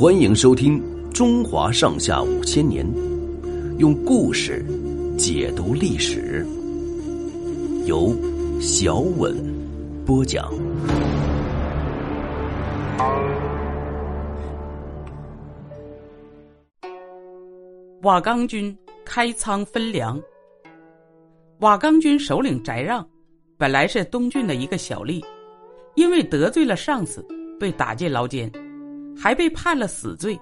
欢迎收听《中华上下五千年》，用故事解读历史，由小稳播讲。瓦岗军开仓分粮。瓦岗军首领翟让，本来是东郡的一个小吏，因为得罪了上司，被打进牢监，还被判了死罪。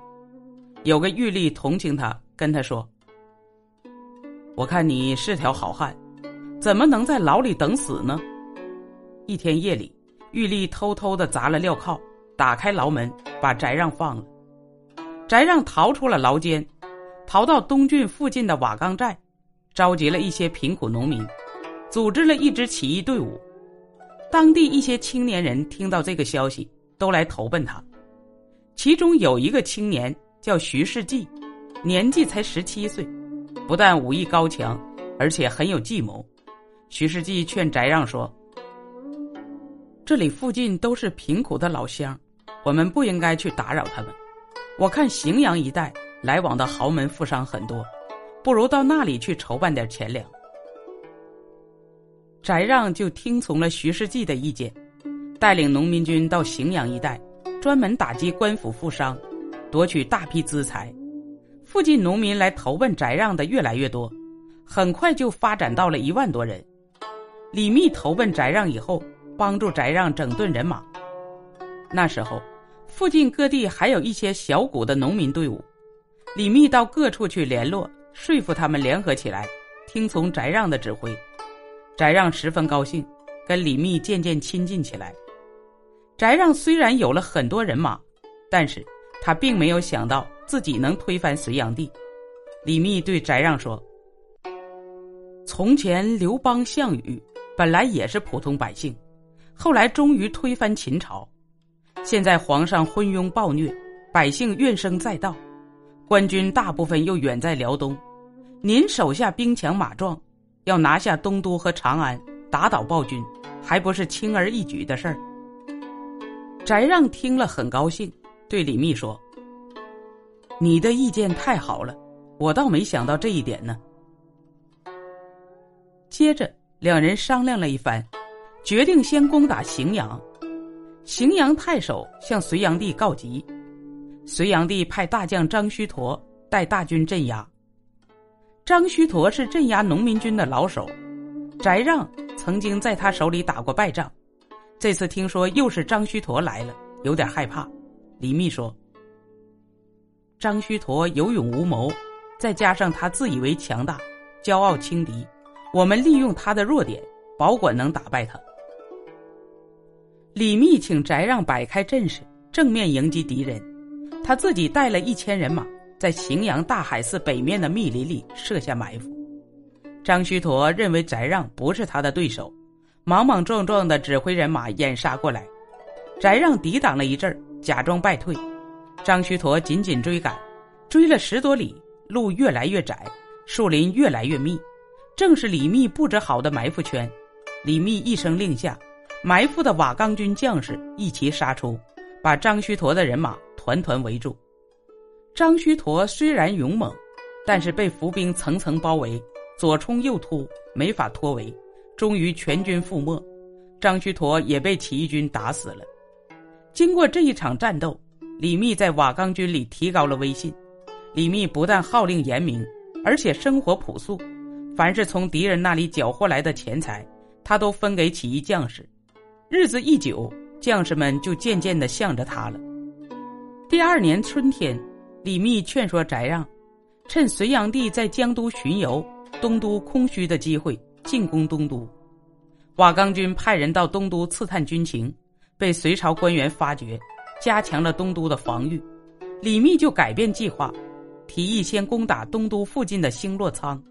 有个狱吏同情他，跟他说：“我看你是条好汉，怎么能在牢里等死呢？”一天夜里，狱吏偷偷的砸了镣铐，打开牢门，把翟让放了。翟让逃出了牢监。逃到东郡附近的瓦岗寨，召集了一些贫苦农民，组织了一支起义队伍。当地一些青年人听到这个消息，都来投奔他。其中有一个青年叫徐世绩，年纪才十七岁，不但武艺高强，而且很有计谋。徐世绩劝翟让说：“这里附近都是贫苦的老乡，我们不应该去打扰他们。我看荥阳一带。”来往的豪门富商很多，不如到那里去筹办点钱粮。翟让就听从了徐世绩的意见，带领农民军到荥阳一带，专门打击官府富商，夺取大批资财。附近农民来投奔翟让的越来越多，很快就发展到了一万多人。李密投奔翟让以后，帮助翟让整顿人马。那时候，附近各地还有一些小股的农民队伍。李密到各处去联络，说服他们联合起来，听从翟让的指挥。翟让十分高兴，跟李密渐渐亲近起来。翟让虽然有了很多人马，但是他并没有想到自己能推翻隋炀帝。李密对翟让说：“从前刘邦、项羽本来也是普通百姓，后来终于推翻秦朝。现在皇上昏庸暴虐，百姓怨声载道。”官军大部分又远在辽东，您手下兵强马壮，要拿下东都和长安，打倒暴君，还不是轻而易举的事儿。翟让听了很高兴，对李密说：“你的意见太好了，我倒没想到这一点呢。”接着两人商量了一番，决定先攻打荥阳。荥阳太守向隋炀帝告急。隋炀帝派大将张须陀带大军镇压。张须陀是镇压农民军的老手，翟让曾经在他手里打过败仗，这次听说又是张须陀来了，有点害怕。李密说：“张须陀有勇无谋，再加上他自以为强大，骄傲轻敌，我们利用他的弱点，保管能打败他。”李密请翟让摆开阵势，正面迎击敌人。他自己带了一千人马，在荥阳大海寺北面的密林里设下埋伏。张须陀认为翟让不是他的对手，莽莽撞撞的指挥人马掩杀过来。翟让抵挡了一阵儿假装败退。张须陀紧紧追赶，追了十多里，路越来越窄，树林越来越密，正是李密布置好的埋伏圈。李密一声令下，埋伏的瓦岗军将士一齐杀出，把张须陀的人马。团团围住，张须陀虽然勇猛，但是被伏兵层层包围，左冲右突，没法脱围，终于全军覆没。张须陀也被起义军打死了。经过这一场战斗，李密在瓦岗军里提高了威信。李密不但号令严明，而且生活朴素，凡是从敌人那里缴获来的钱财，他都分给起义将士。日子一久，将士们就渐渐的向着他了。第二年春天，李密劝说翟让，趁隋炀帝在江都巡游、东都空虚的机会进攻东都。瓦岗军派人到东都刺探军情，被隋朝官员发觉，加强了东都的防御。李密就改变计划，提议先攻打东都附近的兴洛仓。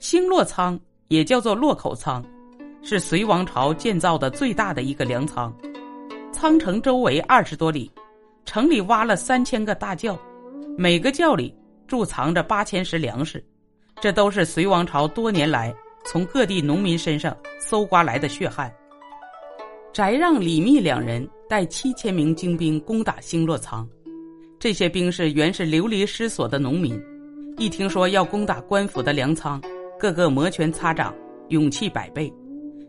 兴洛仓也叫做洛口仓，是隋王朝建造的最大的一个粮仓，仓城周围二十多里。城里挖了三千个大窖，每个窖里贮藏着八千石粮食，这都是隋王朝多年来从各地农民身上搜刮来的血汗。翟让、李密两人带七千名精兵攻打星落仓，这些兵士原是流离失所的农民，一听说要攻打官府的粮仓，个个摩拳擦掌，勇气百倍。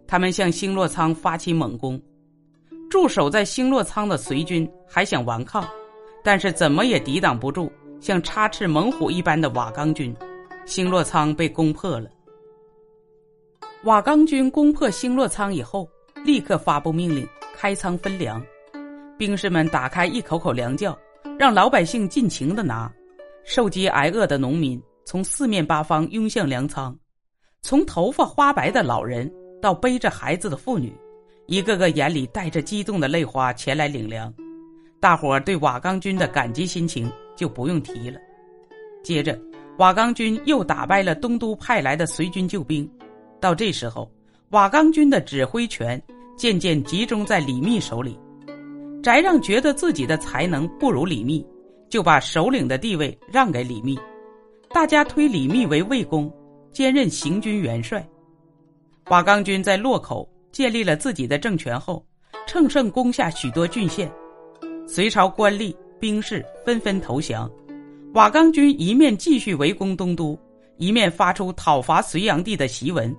他们向星落仓发起猛攻，驻守在星落仓的隋军还想顽抗，但是怎么也抵挡不住像插翅猛虎一般的瓦岗军，星落仓被攻破了。瓦岗军攻破星落仓以后，立刻发布命令，开仓分粮，兵士们打开一口口粮窖。让老百姓尽情的拿，受饥挨饿的农民从四面八方涌向粮仓，从头发花白的老人到背着孩子的妇女，一个个眼里带着激动的泪花前来领粮。大伙儿对瓦岗军的感激心情就不用提了。接着，瓦岗军又打败了东都派来的随军救兵。到这时候，瓦岗军的指挥权渐渐集中在李密手里。翟让觉得自己的才能不如李密，就把首领的地位让给李密。大家推李密为魏公，兼任行军元帅。瓦岗军在洛口建立了自己的政权后，乘胜攻下许多郡县，隋朝官吏兵士纷纷投降。瓦岗军一面继续围攻东都，一面发出讨伐隋炀帝的檄文，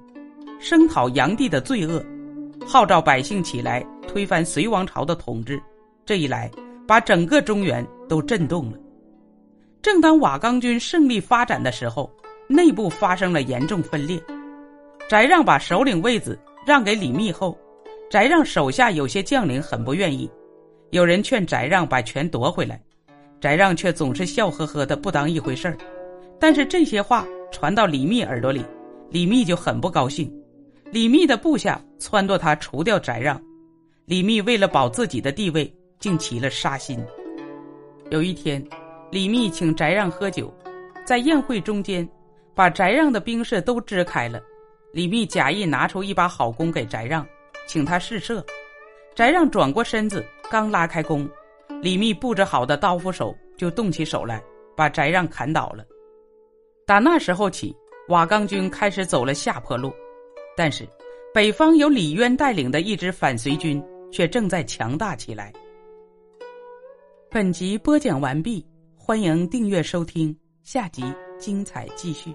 声讨炀帝的罪恶，号召百姓起来推翻隋王朝的统治。这一来，把整个中原都震动了。正当瓦岗军胜利发展的时候，内部发生了严重分裂。翟让把首领位子让给李密后，翟让手下有些将领很不愿意，有人劝翟让把权夺回来，翟让却总是笑呵呵的不当一回事儿。但是这些话传到李密耳朵里，李密就很不高兴。李密的部下撺掇他除掉翟让，李密为了保自己的地位。竟起了杀心。有一天，李密请翟让喝酒，在宴会中间，把翟让的兵士都支开了。李密假意拿出一把好弓给翟让，请他试射。翟让转过身子，刚拉开弓，李密布置好的刀斧手就动起手来，把翟让砍倒了。打那时候起，瓦岗军开始走了下坡路，但是北方由李渊带领的一支反隋军却正在强大起来。本集播讲完毕，欢迎订阅收听，下集精彩继续。